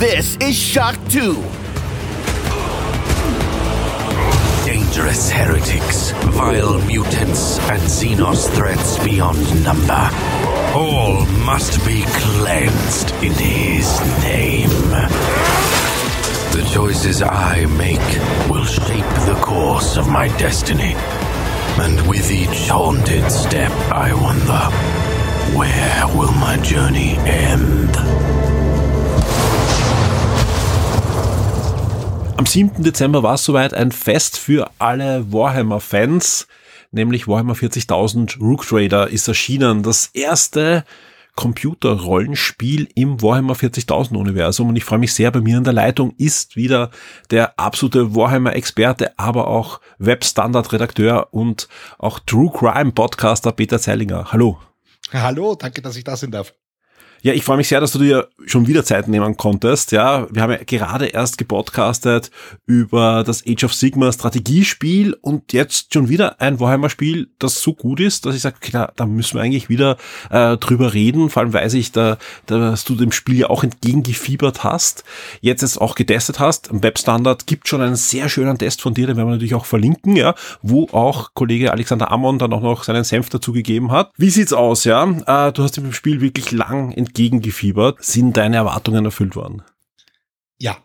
This is Shock 2. Dangerous heretics, vile mutants, and Xenos threats beyond number. All must be cleansed in his name. The choices I make will shape the course of my destiny. And with each haunted step, I wonder, where will my journey end? Am 7. Dezember war es soweit ein Fest für alle Warhammer-Fans, nämlich Warhammer 40.000 Rook Trader ist erschienen. Das erste Computerrollenspiel im Warhammer 40.000 Universum und ich freue mich sehr, bei mir in der Leitung ist wieder der absolute Warhammer-Experte, aber auch Web-Standard-Redakteur und auch True Crime Podcaster Peter Zeilinger. Hallo. Hallo, danke, dass ich da sein darf. Ja, ich freue mich sehr, dass du dir schon wieder Zeit nehmen konntest. Ja, wir haben ja gerade erst gepodcastet über das Age of Sigma Strategiespiel und jetzt schon wieder ein Warhammer-Spiel, das so gut ist, dass ich sage, okay, da, müssen wir eigentlich wieder äh, drüber reden. Vor allem weiß ich, da, dass du dem Spiel ja auch entgegengefiebert hast, jetzt es auch getestet hast. Im Webstandard gibt schon einen sehr schönen Test von dir, den werden wir natürlich auch verlinken, ja, wo auch Kollege Alexander Ammon dann auch noch seinen Senf dazu gegeben hat. Wie sieht's aus, ja? Äh, du hast dem Spiel wirklich lang entgegengefiebert. Sind deine Erwartungen erfüllt worden? Ja.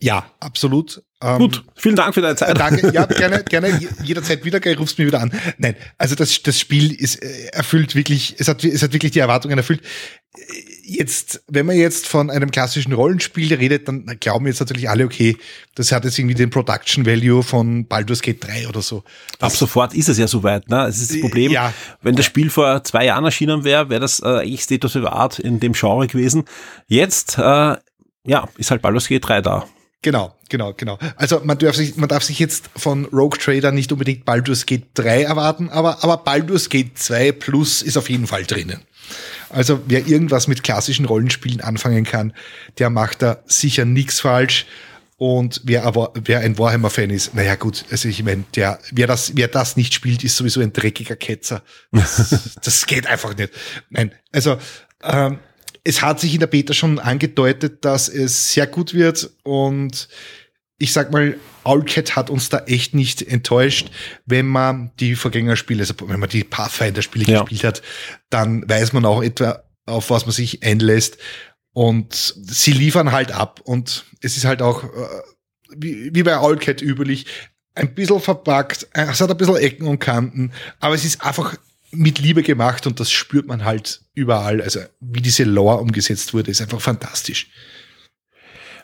Ja, absolut. Ähm, Gut, vielen Dank für deine Zeit. Danke, ja, gerne, gerne, jederzeit wieder, gell, rufst mir wieder an. Nein, also das, das Spiel ist äh, erfüllt wirklich, es hat, es hat wirklich die Erwartungen erfüllt. Äh, jetzt, wenn man jetzt von einem klassischen Rollenspiel redet, dann glauben jetzt natürlich alle, okay, das hat jetzt irgendwie den Production Value von Baldur's Gate 3 oder so. Das Ab sofort ist es ja soweit, ne? Es ist das Problem, ja, wenn das Spiel vor zwei Jahren erschienen wäre, wäre das äh, eigentlich State of the Art in dem Genre gewesen. Jetzt, äh, ja, ist halt Baldur's Gate 3 da. Genau, genau, genau. Also man darf sich, man darf sich jetzt von Rogue Trader nicht unbedingt Baldur's Gate 3 erwarten, aber, aber Baldur's Gate 2 Plus ist auf jeden Fall drinnen. Also wer irgendwas mit klassischen Rollenspielen anfangen kann, der macht da sicher nichts falsch. Und wer aber, wer ein Warhammer-Fan ist, naja gut, also ich meine, der, wer das, wer das nicht spielt, ist sowieso ein dreckiger Ketzer. Das, das geht einfach nicht. Nein, also ähm, es hat sich in der Beta schon angedeutet, dass es sehr gut wird und ich sag mal, Owlcat hat uns da echt nicht enttäuscht. Wenn man die Vorgängerspiele, also wenn man die Pathfinder-Spiele ja. gespielt hat, dann weiß man auch etwa, auf was man sich einlässt. Und sie liefern halt ab. Und es ist halt auch, äh, wie, wie bei Owlcat üblich, ein bisschen verpackt. Es hat ein bisschen Ecken und Kanten, aber es ist einfach mit Liebe gemacht und das spürt man halt überall. Also wie diese Lore umgesetzt wurde, ist einfach fantastisch.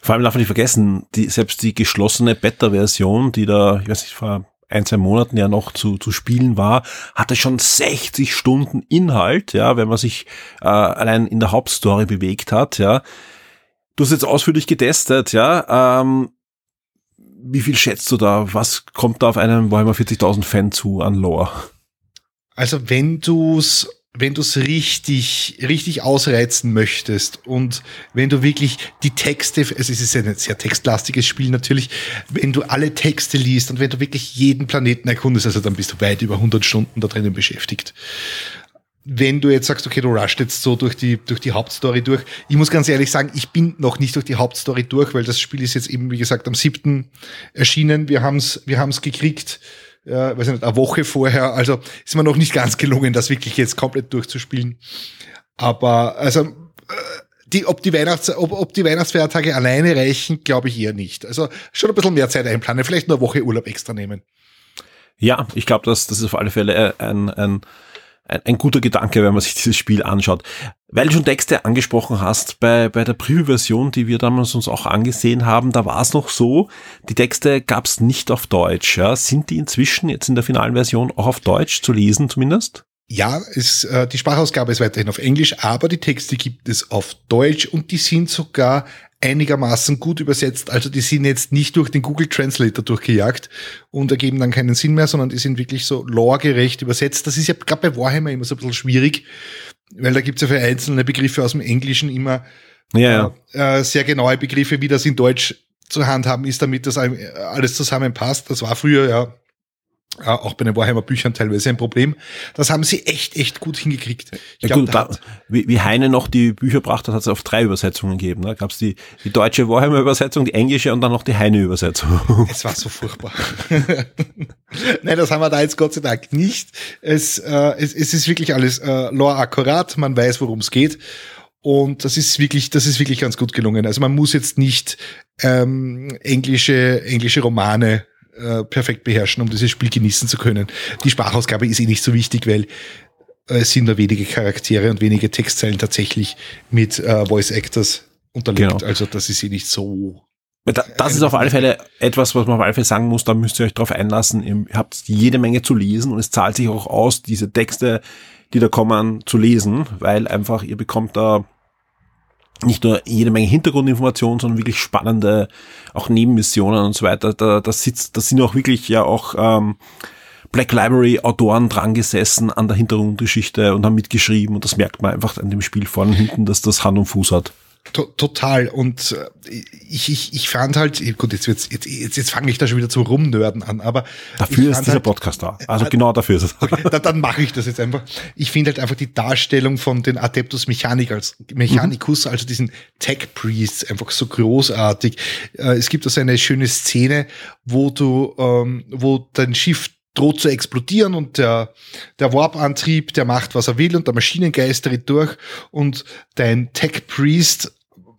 Vor allem darf man nicht vergessen, die, selbst die geschlossene Beta-Version, die da, ich weiß nicht, vor ein, zwei Monaten ja noch zu, zu spielen war, hatte schon 60 Stunden Inhalt, ja, wenn man sich äh, allein in der Hauptstory bewegt hat, ja. Du hast jetzt ausführlich getestet, ja. Ähm, wie viel schätzt du da? Was kommt da auf einen Warhammer 40.000 Fan zu an Lore? Also wenn du's wenn du es richtig, richtig ausreizen möchtest und wenn du wirklich die Texte, also es ist ein sehr textlastiges Spiel natürlich, wenn du alle Texte liest und wenn du wirklich jeden Planeten erkundest, also dann bist du weit über 100 Stunden da drinnen beschäftigt. Wenn du jetzt sagst, okay, du rusht jetzt so durch die, durch die Hauptstory durch. Ich muss ganz ehrlich sagen, ich bin noch nicht durch die Hauptstory durch, weil das Spiel ist jetzt eben, wie gesagt, am siebten erschienen. Wir haben's, wir haben's gekriegt ja, weiß nicht, eine Woche vorher. Also ist mir noch nicht ganz gelungen, das wirklich jetzt komplett durchzuspielen. Aber also äh, die, ob, die Weihnachts, ob, ob die Weihnachtsfeiertage alleine reichen, glaube ich eher nicht. Also schon ein bisschen mehr Zeit einplanen, vielleicht eine Woche Urlaub extra nehmen. Ja, ich glaube, das, das ist auf alle Fälle ein, ein ein, ein guter Gedanke, wenn man sich dieses Spiel anschaut. Weil du schon Texte angesprochen hast, bei, bei der Preview-Version, die wir damals uns auch angesehen haben, da war es noch so, die Texte gab es nicht auf Deutsch. Ja? Sind die inzwischen jetzt in der finalen Version auch auf Deutsch zu lesen zumindest? Ja, es, äh, die Sprachausgabe ist weiterhin auf Englisch, aber die Texte gibt es auf Deutsch und die sind sogar einigermaßen gut übersetzt. Also die sind jetzt nicht durch den Google Translator durchgejagt und ergeben dann keinen Sinn mehr, sondern die sind wirklich so loregerecht übersetzt. Das ist ja gerade bei Warhammer immer so ein bisschen schwierig, weil da gibt's ja für einzelne Begriffe aus dem Englischen immer ja, ja. Äh, sehr genaue Begriffe, wie das in Deutsch zu handhaben ist, damit das alles zusammenpasst. Das war früher ja äh, auch bei den Warhammer-Büchern teilweise ein Problem. Das haben sie echt, echt gut hingekriegt. Ich ja, glaub, gut, da, wie, wie Heine noch die Bücher brachte, hat, hat es auf drei Übersetzungen gegeben. Da gab es die, die deutsche Warhammer-Übersetzung, die englische und dann noch die Heine-Übersetzung. Es war so furchtbar. Nein, das haben wir da jetzt Gott sei Dank nicht. Es, äh, es, es ist wirklich alles äh, lore akkurat, man weiß, worum es geht. Und das ist wirklich, das ist wirklich ganz gut gelungen. Also man muss jetzt nicht ähm, englische, englische Romane äh, perfekt beherrschen, um dieses Spiel genießen zu können. Die Sprachausgabe ist eh nicht so wichtig, weil äh, es sind nur wenige Charaktere und wenige Textzeilen tatsächlich mit äh, Voice Actors unterlegt. Genau. Also das ist eh nicht so. Das ist auf alle Fälle etwas, was man auf alle Fälle sagen muss, da müsst ihr euch drauf einlassen. Ihr habt jede Menge zu lesen und es zahlt sich auch aus, diese Texte, die da kommen, zu lesen, weil einfach ihr bekommt da nicht nur jede Menge Hintergrundinformationen, sondern wirklich spannende, auch Nebenmissionen und so weiter. Da, da sitzt, da sind auch wirklich ja auch ähm, Black Library Autoren dran gesessen an der Hintergrundgeschichte und haben mitgeschrieben und das merkt man einfach an dem Spiel vorne und hinten, dass das Hand und Fuß hat total. Und äh, ich, ich, ich fand halt, gut, jetzt, jetzt, jetzt, jetzt fange ich da schon wieder zu rumnörden an, aber. Dafür ist dieser halt, Podcast da. Also äh, genau dafür ist es. Okay, dann, dann mache ich das jetzt einfach. Ich finde halt einfach die Darstellung von den Adeptus Mechanicals, Mechanicus, mhm. also diesen Tech Priests, einfach so großartig. Äh, es gibt also eine schöne Szene, wo du, ähm, wo dein Schiff droht zu explodieren und der, der Warp-Antrieb, der macht, was er will und der Maschinengeist tritt durch und dein Tech-Priest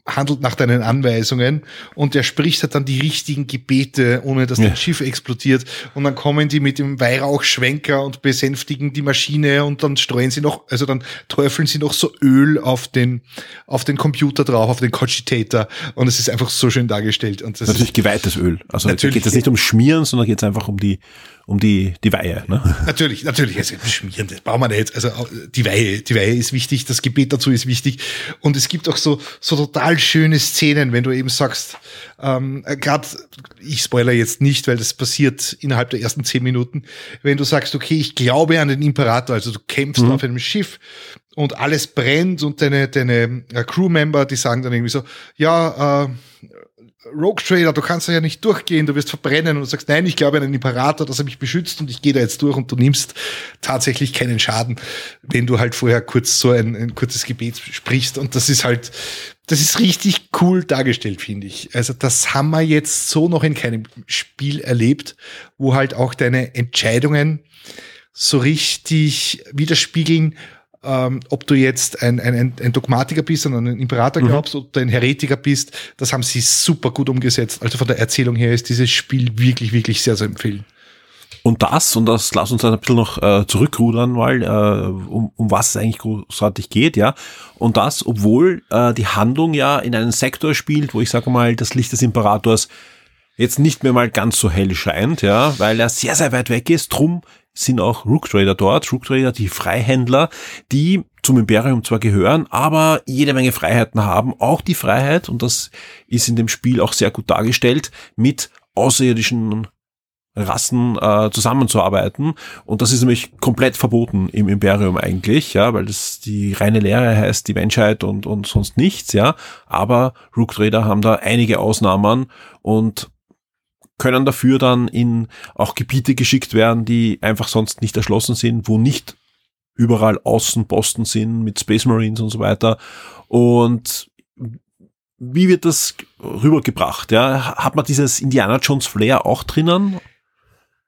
handelt nach deinen Anweisungen und der spricht halt dann die richtigen Gebete, ohne dass ja. das Schiff explodiert. Und dann kommen die mit dem Weihrauchschwenker und besänftigen die Maschine und dann streuen sie noch, also dann träufeln sie noch so Öl auf den, auf den Computer drauf, auf den Cogitator. Und es ist einfach so schön dargestellt. Und das natürlich ist, geweihtes Öl. Also natürlich geht es nicht um Schmieren, sondern geht es einfach um die, um die, die Weihe. Ne? Natürlich, natürlich. Also schmieren, das brauchen wir nicht. Also die Weihe, die Weihe ist wichtig, das Gebet dazu ist wichtig. Und es gibt auch so, so total schöne Szenen, wenn du eben sagst, ähm, gerade, ich spoiler jetzt nicht, weil das passiert innerhalb der ersten zehn Minuten, wenn du sagst, okay, ich glaube an den Imperator, also du kämpfst mhm. auf einem Schiff und alles brennt und deine, deine äh, Crewmember, die sagen dann irgendwie so, ja, äh, Rogue Trader, du kannst ja nicht durchgehen, du wirst verbrennen und du sagst, nein, ich glaube an einen Imperator, dass er mich beschützt und ich gehe da jetzt durch und du nimmst tatsächlich keinen Schaden, wenn du halt vorher kurz so ein, ein kurzes Gebet sprichst und das ist halt, das ist richtig cool dargestellt, finde ich. Also das haben wir jetzt so noch in keinem Spiel erlebt, wo halt auch deine Entscheidungen so richtig widerspiegeln, ähm, ob du jetzt ein, ein, ein Dogmatiker bist und an einen Imperator mhm. glaubst mhm. oder ein Heretiker bist, das haben sie super gut umgesetzt. Also von der Erzählung her ist dieses Spiel wirklich, wirklich sehr, sehr empfehlen. Und das, und das lass uns ein bisschen noch äh, zurückrudern, weil äh, um, um was es eigentlich großartig geht, ja. Und das, obwohl äh, die Handlung ja in einem Sektor spielt, wo ich sage mal, das Licht des Imperators jetzt nicht mehr mal ganz so hell scheint, ja, weil er sehr, sehr weit weg ist. Drum sind auch Rook Trader dort. Rook Trader, die Freihändler, die zum Imperium zwar gehören, aber jede Menge Freiheiten haben. Auch die Freiheit, und das ist in dem Spiel auch sehr gut dargestellt, mit außerirdischen Rassen äh, zusammenzuarbeiten. Und das ist nämlich komplett verboten im Imperium eigentlich, ja, weil das die reine Lehre heißt, die Menschheit und, und sonst nichts, ja. Aber Rook Trader haben da einige Ausnahmen und können dafür dann in auch Gebiete geschickt werden, die einfach sonst nicht erschlossen sind, wo nicht überall Außenposten sind mit Space Marines und so weiter. Und wie wird das rübergebracht? Ja? Hat man dieses Indiana Jones Flair auch drinnen?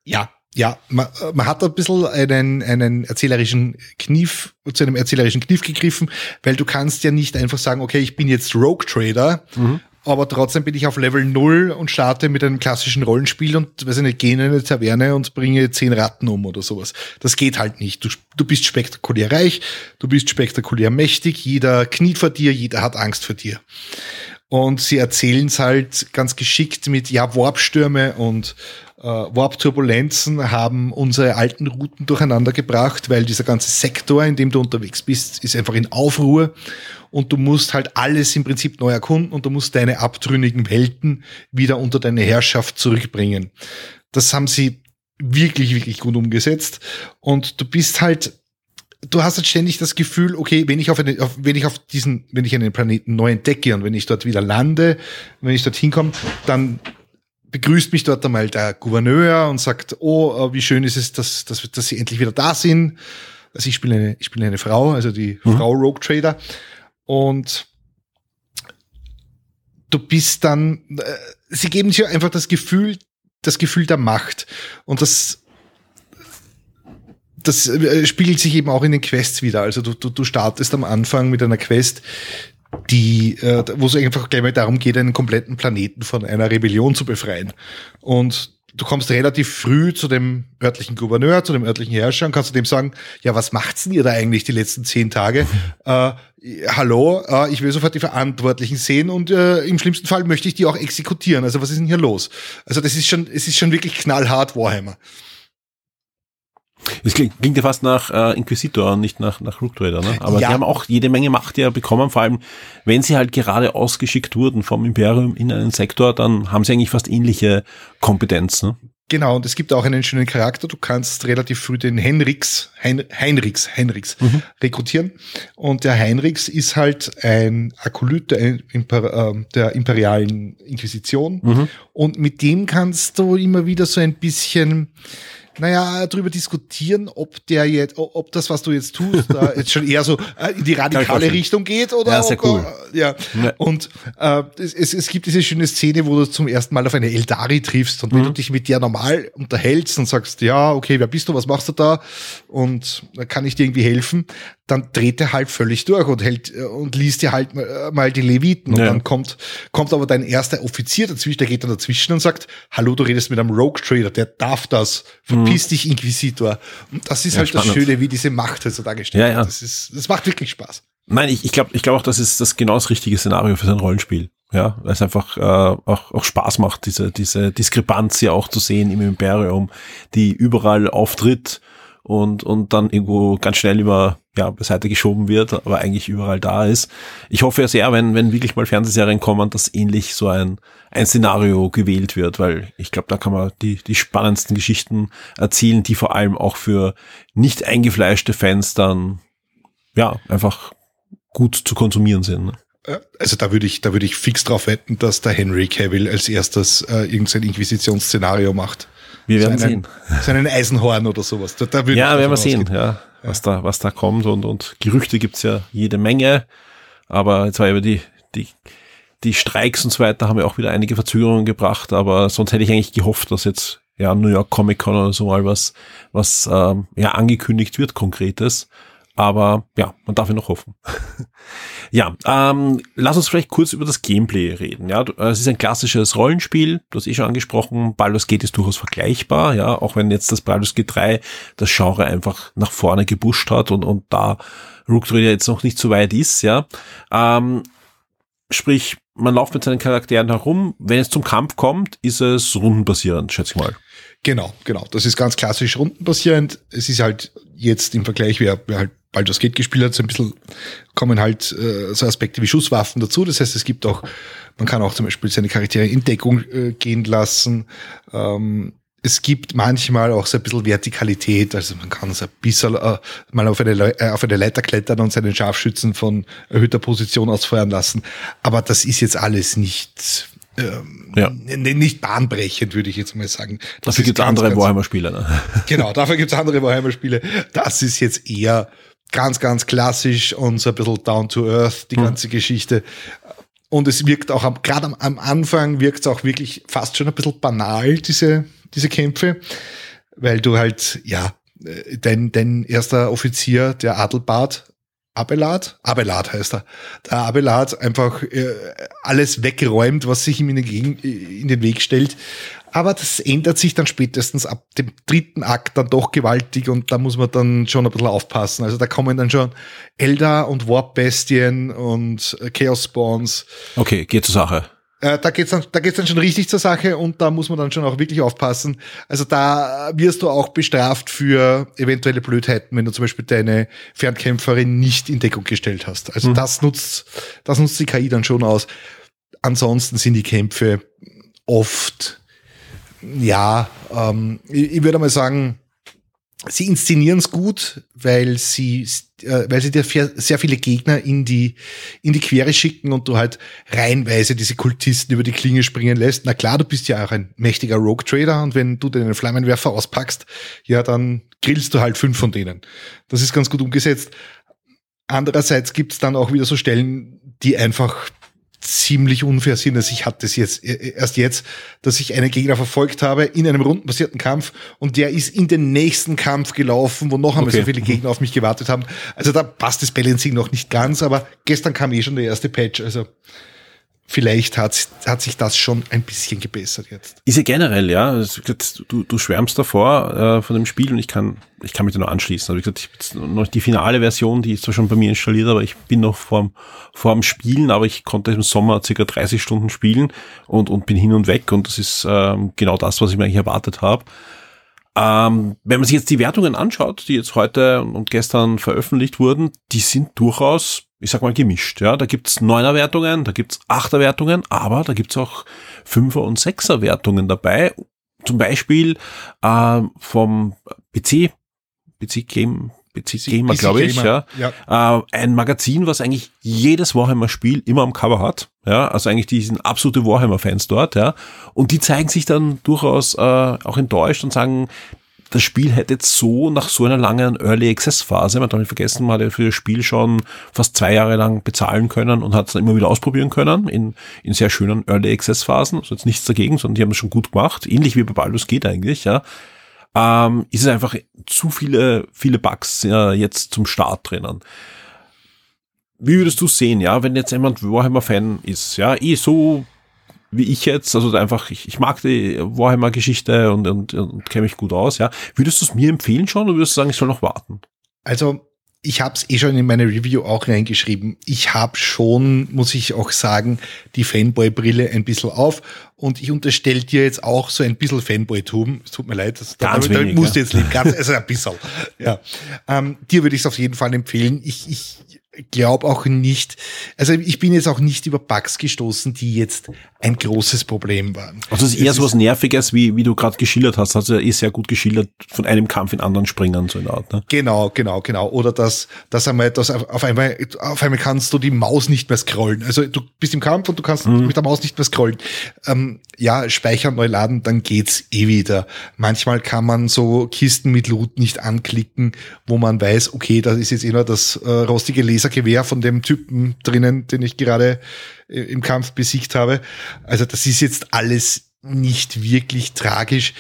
Ja, ja, man, man hat ein bisschen einen, einen erzählerischen Kniff, zu einem erzählerischen Kniff gegriffen, weil du kannst ja nicht einfach sagen, okay, ich bin jetzt Rogue Trader mhm aber trotzdem bin ich auf Level 0 und starte mit einem klassischen Rollenspiel und, weiß ich nicht, gehe in eine Taverne und bringe zehn Ratten um oder sowas. Das geht halt nicht. Du, du bist spektakulär reich, du bist spektakulär mächtig, jeder kniet vor dir, jeder hat Angst vor dir. Und sie erzählen es halt ganz geschickt mit, ja, Warpstürme und äh, Warp-Turbulenzen haben unsere alten Routen durcheinander gebracht, weil dieser ganze Sektor, in dem du unterwegs bist, ist einfach in Aufruhr und du musst halt alles im Prinzip neu erkunden und du musst deine abtrünnigen Welten wieder unter deine Herrschaft zurückbringen. Das haben sie wirklich, wirklich gut umgesetzt und du bist halt du hast halt ständig das Gefühl, okay, wenn ich auf, eine, auf, wenn ich auf diesen, wenn ich einen Planeten neu entdecke und wenn ich dort wieder lande, wenn ich dort hinkomme, dann begrüßt mich dort einmal der Gouverneur und sagt, oh, äh, wie schön ist es, dass, dass, dass sie endlich wieder da sind. Also ich spiele eine, ich spiele eine Frau, also die mhm. Frau Rogue Trader. Und du bist dann, äh, sie geben dir einfach das Gefühl, das Gefühl der Macht. Und das, das äh, spiegelt sich eben auch in den Quests wieder. Also du, du, du startest am Anfang mit einer Quest, die, äh, wo es einfach gleich mal darum geht, einen kompletten Planeten von einer Rebellion zu befreien. Und du kommst relativ früh zu dem örtlichen Gouverneur, zu dem örtlichen Herrscher und kannst zu dem sagen, ja, was macht's denn ihr da eigentlich die letzten zehn Tage? äh, hallo, äh, ich will sofort die Verantwortlichen sehen und äh, im schlimmsten Fall möchte ich die auch exekutieren. Also was ist denn hier los? Also das ist schon, es ist schon wirklich knallhart Warhammer. Es klingt, klingt ja fast nach äh, Inquisitor und nicht nach, nach Rook Trader, ne? Aber ja. die haben auch jede Menge Macht ja bekommen, vor allem wenn sie halt gerade ausgeschickt wurden vom Imperium in einen Sektor, dann haben sie eigentlich fast ähnliche Kompetenz, ne? Genau, und es gibt auch einen schönen Charakter. Du kannst relativ früh den Henriks, hein, Heinrichs, Heinrichs mhm. rekrutieren. Und der Heinrichs ist halt ein Akolyt der, Imper, äh, der imperialen Inquisition. Mhm. Und mit dem kannst du immer wieder so ein bisschen naja, darüber diskutieren, ob der jetzt, ob das, was du jetzt tust, da jetzt schon eher so äh, in die radikale Richtung geht oder. Ja, sehr ob, cool. Äh, ja. ja. Und äh, es, es gibt diese schöne Szene, wo du zum ersten Mal auf eine Eldari triffst und mhm. wenn du dich mit der normal unterhältst und sagst, ja, okay, wer bist du, was machst du da? Und kann ich dir irgendwie helfen? dann dreht er halt völlig durch und hält äh, und liest dir halt äh, mal die Leviten. Und ja. dann kommt, kommt aber dein erster Offizier dazwischen, der geht dann dazwischen und sagt, hallo, du redest mit einem Rogue Trader, der darf das. Verpiss mhm. dich, Inquisitor. Und das ist ja, halt spannend. das Schöne, wie diese Macht halt so dargestellt ja, ja. Das ist, das macht wirklich Spaß. Nein, ich, ich glaube ich glaube auch, das ist das genau das richtige Szenario für sein Rollenspiel. Ja, weil es einfach äh, auch, auch Spaß macht, diese, diese Diskrepanz ja auch zu sehen im Imperium, die überall auftritt und, und dann irgendwo ganz schnell über ja, beiseite geschoben wird, aber eigentlich überall da ist. Ich hoffe ja sehr, wenn, wenn wirklich mal Fernsehserien kommen, dass ähnlich so ein, ein Szenario gewählt wird, weil ich glaube, da kann man die, die spannendsten Geschichten erzielen, die vor allem auch für nicht eingefleischte Fans dann, ja, einfach gut zu konsumieren sind. Ne? Also da würde ich, da würde ich fix drauf wetten, dass der Henry Cavill als erstes äh, irgendein Inquisitionsszenario macht. Wir werden so einen, sehen. So einen Eisenhorn oder sowas. Da, da ja, werden wir sehen, ja, was da, was da kommt und, und Gerüchte gibt's ja jede Menge. Aber jetzt war über die, die, die Streiks und so weiter haben ja auch wieder einige Verzögerungen gebracht, aber sonst hätte ich eigentlich gehofft, dass jetzt ja New York Comic Con oder so mal was, was ähm, ja angekündigt wird, konkretes. Aber ja, man darf ja noch hoffen. ja, ähm, lass uns vielleicht kurz über das Gameplay reden. Ja, es ist ein klassisches Rollenspiel. Du hast eh schon angesprochen. Baldur's Gate ist durchaus vergleichbar. Ja, auch wenn jetzt das Baldur's Gate 3 das Genre einfach nach vorne gebuscht hat und, und da Rook Trader jetzt noch nicht so weit ist. Ja, ähm, sprich, man läuft mit seinen Charakteren herum. Wenn es zum Kampf kommt, ist es rundenbasierend, schätze ich mal. Genau, genau. Das ist ganz klassisch rundenbasierend. Es ist halt jetzt im Vergleich, wer, wer halt Baldur's Gate gespielt hat, so ein bisschen kommen halt äh, so Aspekte wie Schusswaffen dazu. Das heißt, es gibt auch, man kann auch zum Beispiel seine Charaktere in Deckung äh, gehen lassen. Ähm, es gibt manchmal auch so ein bisschen Vertikalität, also man kann so ein bisschen äh, mal auf eine, äh, auf eine Leiter klettern und seinen Scharfschützen von erhöhter Position aus feuern lassen. Aber das ist jetzt alles nicht ähm, ja. nicht bahnbrechend, würde ich jetzt mal sagen. Das dafür gibt es andere Warhammer-Spiele. Ne? Genau, dafür gibt es andere Warhammer-Spiele. Das ist jetzt eher ganz, ganz klassisch und so ein bisschen down to earth, die mhm. ganze Geschichte. Und es wirkt auch, gerade am, am Anfang wirkt es auch wirklich fast schon ein bisschen banal, diese, diese Kämpfe, weil du halt, ja, äh, dein, dein erster Offizier, der Adelbart, Abelard, Abelard heißt er, der Abelard einfach äh, alles wegräumt, was sich ihm in den, in den Weg stellt. Aber das ändert sich dann spätestens ab dem dritten Akt dann doch gewaltig und da muss man dann schon ein bisschen aufpassen. Also da kommen dann schon Elder und Warp-Bestien und Chaos Spawns. Okay, geht zur Sache. Äh, da geht's dann, da geht's dann schon richtig zur Sache und da muss man dann schon auch wirklich aufpassen. Also da wirst du auch bestraft für eventuelle Blödheiten, wenn du zum Beispiel deine Fernkämpferin nicht in Deckung gestellt hast. Also mhm. das nutzt, das nutzt die KI dann schon aus. Ansonsten sind die Kämpfe oft, ja, ähm, ich, ich würde mal sagen, sie inszenieren es gut, weil sie, äh, weil sie dir sehr viele Gegner in die, in die Quere schicken und du halt reihenweise diese Kultisten über die Klinge springen lässt. Na klar, du bist ja auch ein mächtiger Rogue Trader und wenn du den Flammenwerfer auspackst, ja, dann grillst du halt fünf von denen. Das ist ganz gut umgesetzt. Andererseits gibt's dann auch wieder so Stellen, die einfach ziemlich unfair sind. Also ich hatte es jetzt äh, erst jetzt, dass ich einen Gegner verfolgt habe in einem rundenbasierten Kampf und der ist in den nächsten Kampf gelaufen, wo noch einmal okay. so viele Gegner auf mich gewartet haben. Also da passt das Balancing noch nicht ganz, aber gestern kam eh schon der erste Patch. Also vielleicht hat, hat sich das schon ein bisschen gebessert jetzt. Ist ja generell, ja. Du, du schwärmst davor äh, von dem Spiel und ich kann, ich kann mich da nur anschließen. Also wie gesagt, ich noch die finale Version, die ist zwar schon bei mir installiert, aber ich bin noch vorm, vorm Spielen, aber ich konnte im Sommer circa 30 Stunden spielen und, und bin hin und weg und das ist ähm, genau das, was ich mir eigentlich erwartet habe. Ähm, wenn man sich jetzt die Wertungen anschaut, die jetzt heute und gestern veröffentlicht wurden, die sind durchaus ich sag mal, gemischt. Ja, da gibt's neuner Wertungen, da gibt's achter Wertungen, aber da gibt's auch Fünfer- und Sechser Wertungen dabei. Zum Beispiel äh, vom PC, PC Game, PC Gamer, glaube ich, ja. ja. Äh, ein Magazin, was eigentlich jedes Warhammer-Spiel immer am Cover hat. Ja, also eigentlich die sind absolute Warhammer-Fans dort, ja. Und die zeigen sich dann durchaus äh, auch enttäuscht und sagen, das Spiel hätte jetzt so nach so einer langen Early Access Phase, man darf nicht vergessen, man hat ja für das Spiel schon fast zwei Jahre lang bezahlen können und hat es dann immer wieder ausprobieren können in, in sehr schönen Early Access Phasen. Also jetzt nichts dagegen, sondern die haben es schon gut gemacht. Ähnlich wie bei Baldur's geht eigentlich, ja. Ähm, ist es einfach zu viele, viele Bugs ja, jetzt zum Start drinnen. Wie würdest du sehen, ja, wenn jetzt jemand Warhammer-Fan ist, ja, eh so wie ich jetzt, also einfach, ich, ich mag die Warhammer-Geschichte und, und, und kenne mich gut aus, ja. Würdest du es mir empfehlen schon oder würdest du sagen, ich soll noch warten? Also, ich habe es eh schon in meine Review auch reingeschrieben. Ich habe schon, muss ich auch sagen, die Fanboy-Brille ein bisschen auf und ich unterstelle dir jetzt auch so ein bisschen Fanboy-Tum. Es tut mir leid, das, ganz damit, wenig, musst ja. du jetzt leben. Ganz, also ein bisschen. ja. Ähm, dir würde ich es auf jeden Fall empfehlen. Ich, ich glaube auch nicht, also ich bin jetzt auch nicht über Bugs gestoßen, die jetzt ein großes Problem waren. Also es ist eher es so was Nerviges, wie, wie du gerade geschildert hast, hast du ja eh sehr gut geschildert, von einem Kampf in anderen springen, so in der Art. Ne? Genau, genau, genau. Oder dass, dass einmal, dass auf einmal, auf einmal kannst du die Maus nicht mehr scrollen. Also du bist im Kampf und du kannst mhm. mit der Maus nicht mehr scrollen. Ähm, ja, speichern, neu laden, dann geht's eh wieder. Manchmal kann man so Kisten mit Loot nicht anklicken, wo man weiß, okay, da ist jetzt eh nur das äh, rostige Lasergewehr von dem Typen drinnen, den ich gerade äh, im Kampf besiegt habe. Also das ist jetzt alles nicht wirklich tragisch.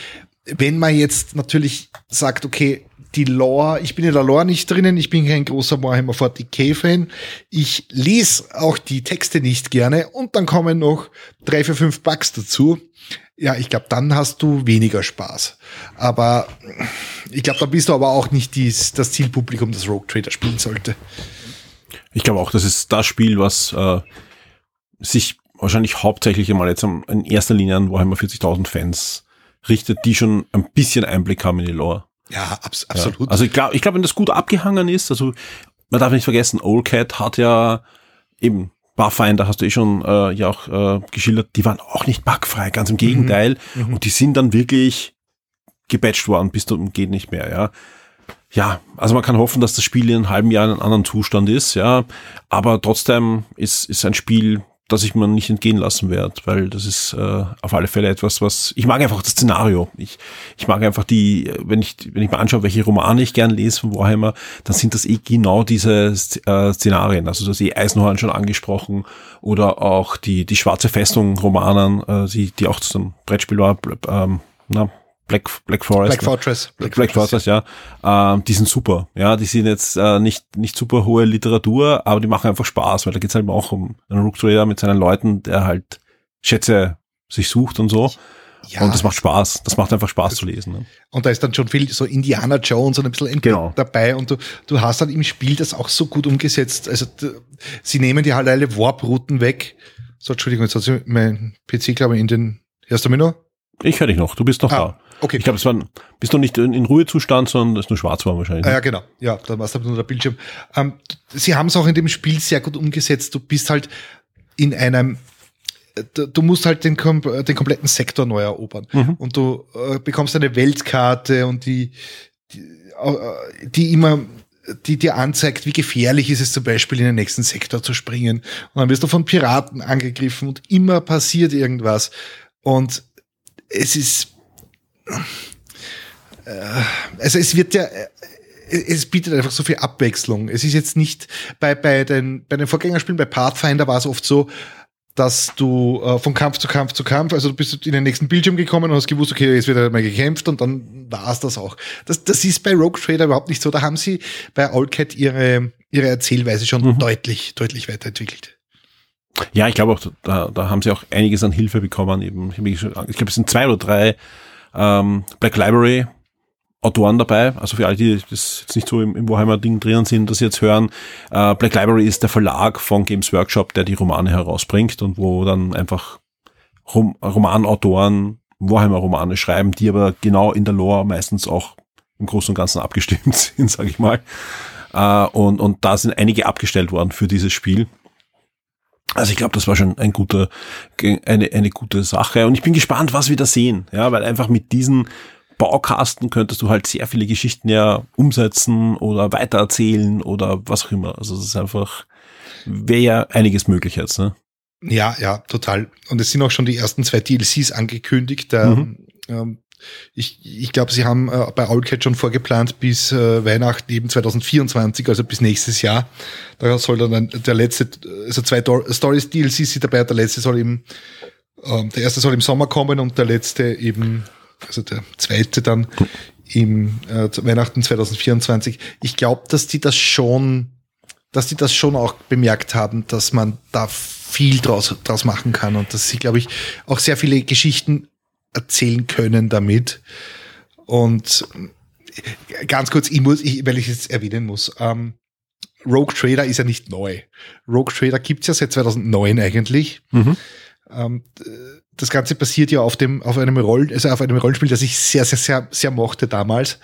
Wenn man jetzt natürlich sagt, okay, die Lore, ich bin in der Lore nicht drinnen, ich bin kein großer Warhammer 40k-Fan, ich lese auch die Texte nicht gerne und dann kommen noch drei, vier, fünf Bugs dazu. Ja, ich glaube, dann hast du weniger Spaß. Aber ich glaube, da bist du aber auch nicht dies, das Zielpublikum, das Rogue Trader spielen sollte. Ich glaube auch, das ist das Spiel, was äh, sich wahrscheinlich hauptsächlich einmal jetzt in erster Linie an Warhammer 40.000 Fans richtet, die schon ein bisschen Einblick haben in die Lore. Ja, abs absolut. Ja. Also ich glaube, ich glaube, wenn das gut abgehangen ist, also man darf nicht vergessen, Old Cat hat ja eben Pathfinder hast du eh schon äh, ja auch äh, geschildert, die waren auch nicht bugfrei, ganz im Gegenteil. Mhm. mhm. Und die sind dann wirklich gebatcht worden, bis zum geht nicht mehr, ja. Ja, also man kann hoffen, dass das Spiel in einem halben Jahr in einem anderen Zustand ist, ja. Aber trotzdem ist, ist ein Spiel, dass ich mir nicht entgehen lassen werde, weil das ist äh, auf alle Fälle etwas, was ich mag einfach das Szenario. Ich, ich mag einfach die, wenn ich wenn ich mir anschaue, welche Romane ich gern lese von Warhammer, dann sind das eh genau diese äh, Szenarien. Also das eh Eisenhorn schon angesprochen oder auch die die schwarze Festung Romanen, äh, die die auch zu einem Brettspiel war. Ähm, na, Black, Black Forest. Black ne? Fortress. Black, Black Fortress, ja. ja. Ähm, die sind super. Ja, die sind jetzt äh, nicht, nicht super hohe Literatur, aber die machen einfach Spaß, weil da geht's halt auch um einen Rook Trader mit seinen Leuten, der halt Schätze sich sucht und so. Ja, und das macht Spaß. Das macht einfach Spaß zu lesen. Ne? Und da ist dann schon viel so Indiana Jones und ein bisschen genau. dabei und du, du hast dann im Spiel das auch so gut umgesetzt. Also sie nehmen die halt alle Warp-Routen weg. So, Entschuldigung, jetzt hat mein PC, glaube ich, in den, hörst du mich noch? Ich höre dich noch, du bist noch ah, da. Okay. Ich glaube, es war, bist noch nicht in, in Ruhezustand, sondern es ist nur schwarz war wahrscheinlich. Ah, ja, genau. Ja, dann war es nur der Bildschirm. Ähm, sie haben es auch in dem Spiel sehr gut umgesetzt. Du bist halt in einem du musst halt den, den kompletten Sektor neu erobern. Mhm. Und du äh, bekommst eine Weltkarte und die, die äh, die immer die dir anzeigt, wie gefährlich ist es zum Beispiel in den nächsten Sektor zu springen. Und dann wirst du von Piraten angegriffen und immer passiert irgendwas. Und es ist, äh, also es wird ja, äh, es bietet einfach so viel Abwechslung. Es ist jetzt nicht bei, bei den, bei den Vorgängerspielen, bei Pathfinder war es oft so, dass du äh, von Kampf zu Kampf zu Kampf, also du bist in den nächsten Bildschirm gekommen und hast gewusst, okay, jetzt wird er mal gekämpft und dann war es das auch. Das, das ist bei Rogue Trader überhaupt nicht so. Da haben sie bei Allcat ihre, ihre Erzählweise schon mhm. deutlich, deutlich weiterentwickelt. Ja, ich glaube auch, da, da haben sie auch einiges an Hilfe bekommen. Eben, ich glaube, es sind zwei oder drei ähm, Black Library Autoren dabei, also für alle, die das jetzt nicht so im, im Warhammer-Ding drin sind, das jetzt hören, äh, Black Library ist der Verlag von Games Workshop, der die Romane herausbringt und wo dann einfach Rom Romanautoren Warhammer-Romane schreiben, die aber genau in der Lore meistens auch im Großen und Ganzen abgestimmt sind, sage ich mal. Äh, und, und da sind einige abgestellt worden für dieses Spiel. Also ich glaube, das war schon ein guter, eine, eine gute Sache. Und ich bin gespannt, was wir da sehen. Ja, weil einfach mit diesen Baukasten könntest du halt sehr viele Geschichten ja umsetzen oder weitererzählen oder was auch immer. Also es ist einfach, wäre ja einiges möglich jetzt, ne? Ja, ja, total. Und es sind auch schon die ersten zwei DLCs angekündigt. Mhm. Ähm, ich ich glaube, sie haben äh, bei Owlcat schon vorgeplant bis äh, Weihnachten eben 2024, also bis nächstes Jahr. Da soll dann der letzte, also zwei Stories DLCs sind dabei, der letzte soll eben, äh, der erste soll im Sommer kommen und der letzte eben also der zweite dann im äh, Weihnachten 2024. Ich glaube, dass die das schon, dass die das schon auch bemerkt haben, dass man da viel draus, draus machen kann und dass sie, glaube ich, auch sehr viele Geschichten erzählen können damit. Und ganz kurz, ich muss, ich, weil ich es erwähnen muss, ähm, Rogue Trader ist ja nicht neu. Rogue Trader gibt's ja seit 2009 eigentlich. Mhm. Ähm, das Ganze basiert ja auf dem, auf einem Roll, also auf einem Rollenspiel, das ich sehr, sehr, sehr, sehr mochte damals.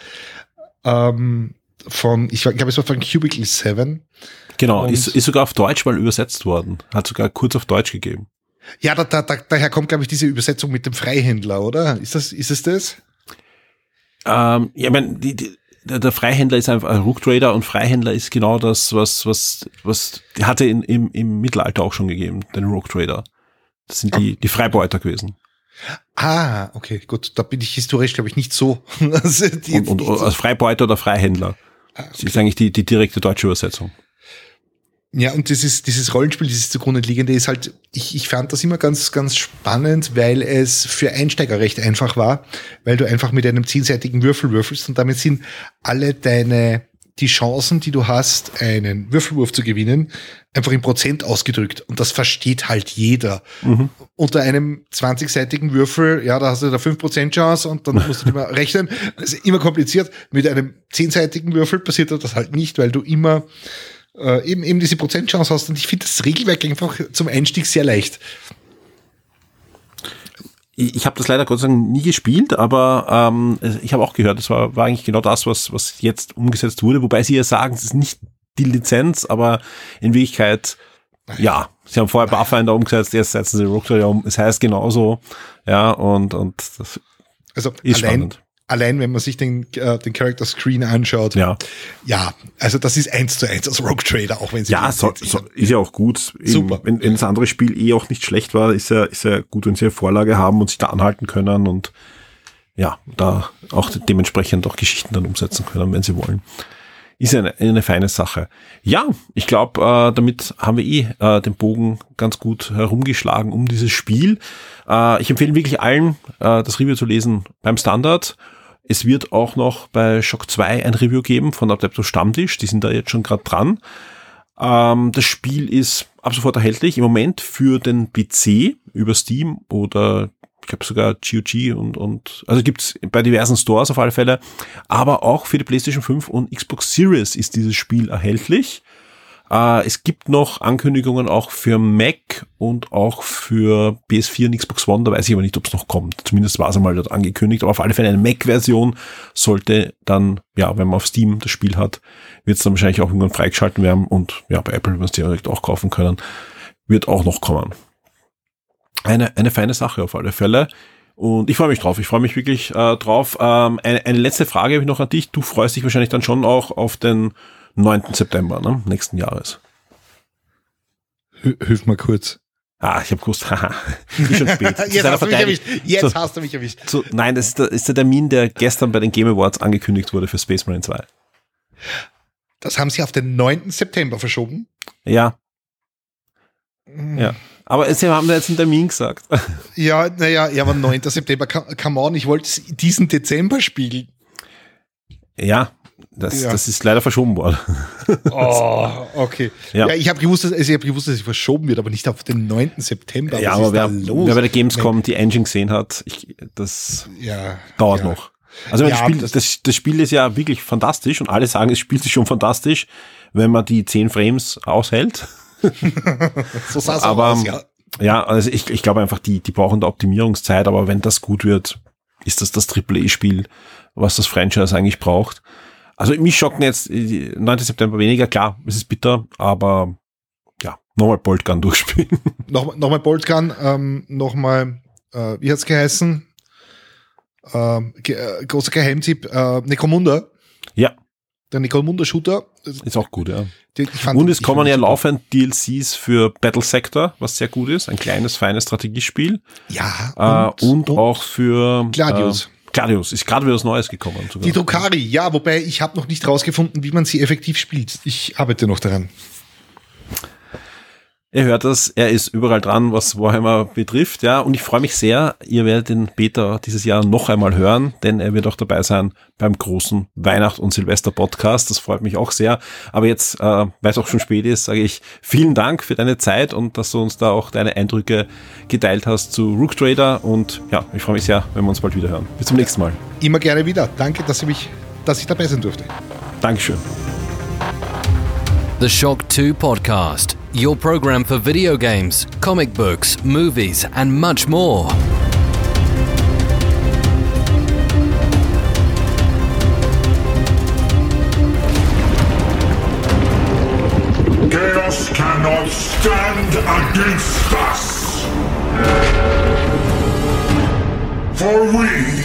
Ähm, von, ich glaube, es war von Cubicle 7. Genau, ist, ist sogar auf Deutsch mal übersetzt worden. Hat sogar kurz auf Deutsch gegeben. Ja, da, da, da, daher kommt, glaube ich, diese Übersetzung mit dem Freihändler, oder? Ist das, ist es das? Ähm, ja, ich meine, die, die, der Freihändler ist einfach ein Rook-Trader und Freihändler ist genau das, was, was, was, die hatte in, im, im Mittelalter auch schon gegeben, den Rook-Trader. Das sind die, die Freibeuter gewesen. Ah, okay, gut. Da bin ich historisch, glaube ich, nicht so. also und, und als Freibeuter oder Freihändler. Ah, okay. Das ist eigentlich die, die direkte deutsche Übersetzung. Ja, und dieses, dieses Rollenspiel, dieses zugrunde liegende ist halt, ich, ich fand das immer ganz, ganz spannend, weil es für Einsteiger recht einfach war, weil du einfach mit einem zehnseitigen Würfel würfelst und damit sind alle deine die Chancen, die du hast, einen Würfelwurf zu gewinnen, einfach in Prozent ausgedrückt. Und das versteht halt jeder. Mhm. Unter einem 20-seitigen Würfel, ja, da hast du da 5% Chance und dann musst du immer rechnen. Das ist immer kompliziert. Mit einem 10-seitigen Würfel passiert das halt nicht, weil du immer äh, eben, eben diese Prozentchance hast. Und ich finde das Regelwerk einfach zum Einstieg sehr leicht. Ich habe das leider Gott sei Dank nie gespielt, aber ähm, ich habe auch gehört, das war, war eigentlich genau das, was, was jetzt umgesetzt wurde, wobei sie ja sagen, es ist nicht die Lizenz, aber in Wirklichkeit, ja, sie haben vorher Pathfinder umgesetzt, jetzt setzen sie Rogue um, es heißt genauso, ja, und, und das also ist allein, spannend allein wenn man sich den, äh, den Character Screen anschaut, ja. ja, also das ist eins zu eins aus Rogue Trader, auch wenn sie ja, so, so, ist ja auch gut. Super. Eben, wenn, wenn das andere Spiel eh auch nicht schlecht war, ist ja, ist ja gut, wenn sie eine Vorlage haben und sich da anhalten können und ja, da auch dementsprechend auch Geschichten dann umsetzen können, wenn sie wollen. Ist eine, eine feine Sache. Ja, ich glaube, äh, damit haben wir eh äh, den Bogen ganz gut herumgeschlagen um dieses Spiel. Äh, ich empfehle wirklich allen, äh, das Review zu lesen beim Standard es wird auch noch bei Shock 2 ein Review geben von Adeptus Stammtisch. Die sind da jetzt schon gerade dran. Ähm, das Spiel ist ab sofort erhältlich. Im Moment für den PC über Steam oder ich glaube sogar GOG und, und also gibt's bei diversen Stores auf alle Fälle. Aber auch für die PlayStation 5 und Xbox Series ist dieses Spiel erhältlich. Äh, es gibt noch Ankündigungen auch für Mac und auch für PS4 und Xbox One. Da weiß ich aber nicht, ob es noch kommt. Zumindest war es einmal dort angekündigt. Aber auf alle Fälle eine Mac-Version sollte dann, ja, wenn man auf Steam das Spiel hat, wird es dann wahrscheinlich auch irgendwann freigeschalten werden. Und ja, bei Apple wird es direkt auch kaufen können. Wird auch noch kommen. Eine, eine feine Sache auf alle Fälle. Und ich freue mich drauf. Ich freue mich wirklich äh, drauf. Ähm, eine, eine letzte Frage habe ich noch an dich. Du freust dich wahrscheinlich dann schon auch auf den 9. September, ne? nächsten Jahres. Hilf mal kurz. Ah, ich habe gewusst, haha, ist schon spät. Jetzt, hast du, mich erwischt. Jetzt so, hast du mich erwischt. So, nein, das ist der, ist der Termin, der gestern bei den Game Awards angekündigt wurde für Space Marine 2. Das haben sie auf den 9. September verschoben? Ja. Ja. Aber sie haben da jetzt einen Termin gesagt. Ja, naja, ja, aber 9. September, come on, ich wollte diesen Dezember spielen. Ja, das, ja. das ist leider verschoben worden. Oh, okay. Ja, ja ich habe gewusst, dass, also hab gewusst, dass es verschoben wird, aber nicht auf den 9. September. Ja, Was aber wer, wer, bei der Gamescom die Engine gesehen hat, ich, das ja, dauert noch. Also das, Spiel, das, das Spiel ist ja wirklich fantastisch und alle sagen, es spielt sich schon fantastisch, wenn man die 10 Frames aushält. so sah es aus, ja. Ja, also ich, ich glaube einfach, die, die brauchen da Optimierungszeit, aber wenn das gut wird, ist das das Triple-E-Spiel, was das Franchise eigentlich braucht. Also mich schocken jetzt 9. September weniger, klar, es ist bitter, aber ja, nochmal Boltgun durchspielen. Noch, nochmal Boltgun, ähm, nochmal, äh, wie hat's geheißen? Ähm, ge äh, großer Geheimtipp, äh, Necromunda. Ja. Der Necromunda Shooter. Ist auch gut, ja. Fand, Und es kommen ja laufend DLCs für Battle Sector, was sehr gut ist. Ein kleines, feines Strategiespiel. Ja. Und, äh, und, und auch für Gladius. Gladius ist gerade wieder was Neues gekommen. Sogar. Die Drukari, ja, wobei ich habe noch nicht rausgefunden, wie man sie effektiv spielt. Ich arbeite noch daran. Ihr hört das, er ist überall dran, was Warhammer betrifft, ja, und ich freue mich sehr, ihr werdet den Beta dieses Jahr noch einmal hören, denn er wird auch dabei sein beim großen Weihnacht- und Silvester-Podcast, das freut mich auch sehr, aber jetzt, äh, weil es auch schon spät ist, sage ich vielen Dank für deine Zeit und dass du uns da auch deine Eindrücke geteilt hast zu Rook Trader und ja, ich freue mich sehr, wenn wir uns bald wieder hören. Bis zum nächsten Mal. Immer gerne wieder. Danke, dass, ihr mich, dass ich dabei sein durfte. Dankeschön. The Shock 2 Podcast. your program for video games, comic books, movies, and much more. Chaos cannot stand against us. For we.